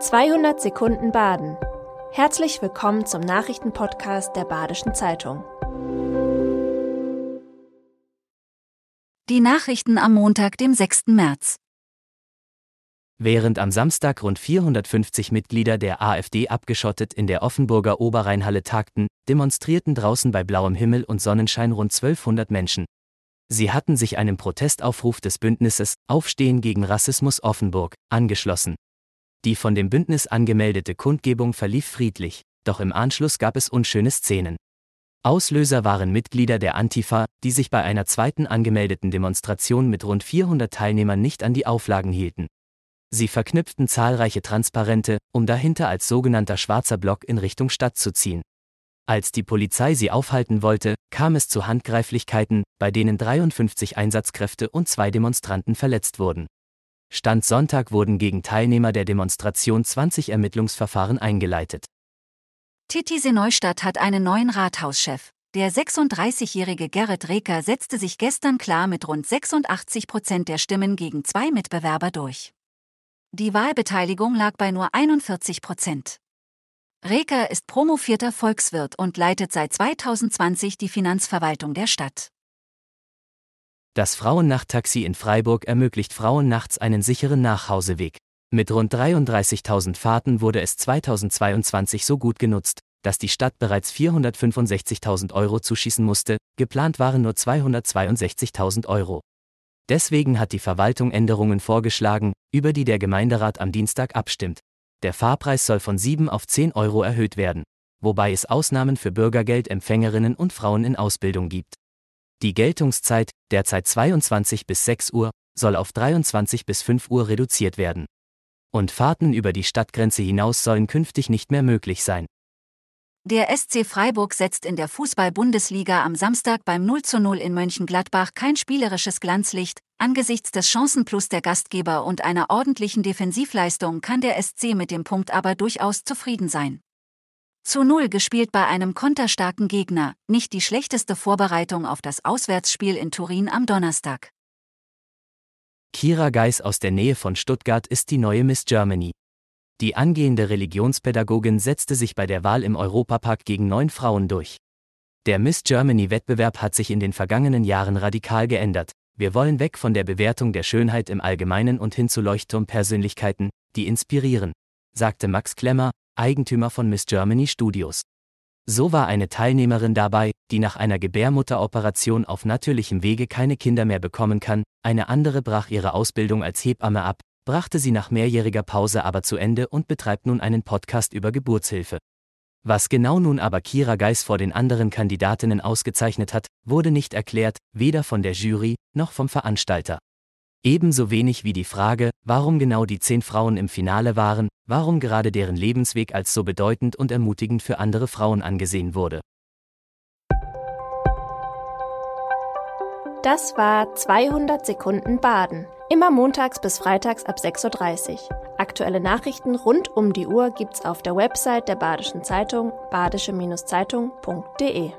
200 Sekunden Baden. Herzlich willkommen zum Nachrichtenpodcast der Badischen Zeitung. Die Nachrichten am Montag, dem 6. März. Während am Samstag rund 450 Mitglieder der AfD abgeschottet in der Offenburger Oberrheinhalle tagten, demonstrierten draußen bei blauem Himmel und Sonnenschein rund 1200 Menschen. Sie hatten sich einem Protestaufruf des Bündnisses Aufstehen gegen Rassismus Offenburg angeschlossen. Die von dem Bündnis angemeldete Kundgebung verlief friedlich, doch im Anschluss gab es unschöne Szenen. Auslöser waren Mitglieder der Antifa, die sich bei einer zweiten angemeldeten Demonstration mit rund 400 Teilnehmern nicht an die Auflagen hielten. Sie verknüpften zahlreiche Transparente, um dahinter als sogenannter schwarzer Block in Richtung Stadt zu ziehen. Als die Polizei sie aufhalten wollte, kam es zu Handgreiflichkeiten, bei denen 53 Einsatzkräfte und zwei Demonstranten verletzt wurden. Stand Sonntag wurden gegen Teilnehmer der Demonstration 20 Ermittlungsverfahren eingeleitet. Titisee Neustadt hat einen neuen Rathauschef. Der 36-jährige Gerrit Reker setzte sich gestern klar mit rund 86 Prozent der Stimmen gegen zwei Mitbewerber durch. Die Wahlbeteiligung lag bei nur 41 Prozent. Reker ist promovierter Volkswirt und leitet seit 2020 die Finanzverwaltung der Stadt. Das Frauennachttaxi in Freiburg ermöglicht Frauen nachts einen sicheren Nachhauseweg. Mit rund 33.000 Fahrten wurde es 2022 so gut genutzt, dass die Stadt bereits 465.000 Euro zuschießen musste, geplant waren nur 262.000 Euro. Deswegen hat die Verwaltung Änderungen vorgeschlagen, über die der Gemeinderat am Dienstag abstimmt. Der Fahrpreis soll von 7 auf 10 Euro erhöht werden, wobei es Ausnahmen für Bürgergeldempfängerinnen und Frauen in Ausbildung gibt. Die Geltungszeit, derzeit 22 bis 6 Uhr, soll auf 23 bis 5 Uhr reduziert werden. Und Fahrten über die Stadtgrenze hinaus sollen künftig nicht mehr möglich sein. Der SC Freiburg setzt in der Fußball-Bundesliga am Samstag beim 0 zu 0 in Mönchengladbach kein spielerisches Glanzlicht. Angesichts des Chancenplus der Gastgeber und einer ordentlichen Defensivleistung kann der SC mit dem Punkt aber durchaus zufrieden sein. Zu Null gespielt bei einem konterstarken Gegner, nicht die schlechteste Vorbereitung auf das Auswärtsspiel in Turin am Donnerstag. Kira Geis aus der Nähe von Stuttgart ist die neue Miss Germany. Die angehende Religionspädagogin setzte sich bei der Wahl im Europapark gegen neun Frauen durch. Der Miss Germany-Wettbewerb hat sich in den vergangenen Jahren radikal geändert. Wir wollen weg von der Bewertung der Schönheit im Allgemeinen und hin zu Leuchtturmpersönlichkeiten, die inspirieren, sagte Max Klemmer, Eigentümer von Miss Germany Studios. So war eine Teilnehmerin dabei, die nach einer Gebärmutteroperation auf natürlichem Wege keine Kinder mehr bekommen kann, eine andere brach ihre Ausbildung als Hebamme ab, brachte sie nach mehrjähriger Pause aber zu Ende und betreibt nun einen Podcast über Geburtshilfe. Was genau nun aber Kira Geis vor den anderen Kandidatinnen ausgezeichnet hat, wurde nicht erklärt, weder von der Jury noch vom Veranstalter. Ebenso wenig wie die Frage, warum genau die zehn Frauen im Finale waren, warum gerade deren Lebensweg als so bedeutend und ermutigend für andere Frauen angesehen wurde. Das war 200 Sekunden Baden. Immer montags bis freitags ab 6.30 Uhr. Aktuelle Nachrichten rund um die Uhr gibt's auf der Website der Badischen Zeitung badische-zeitung.de.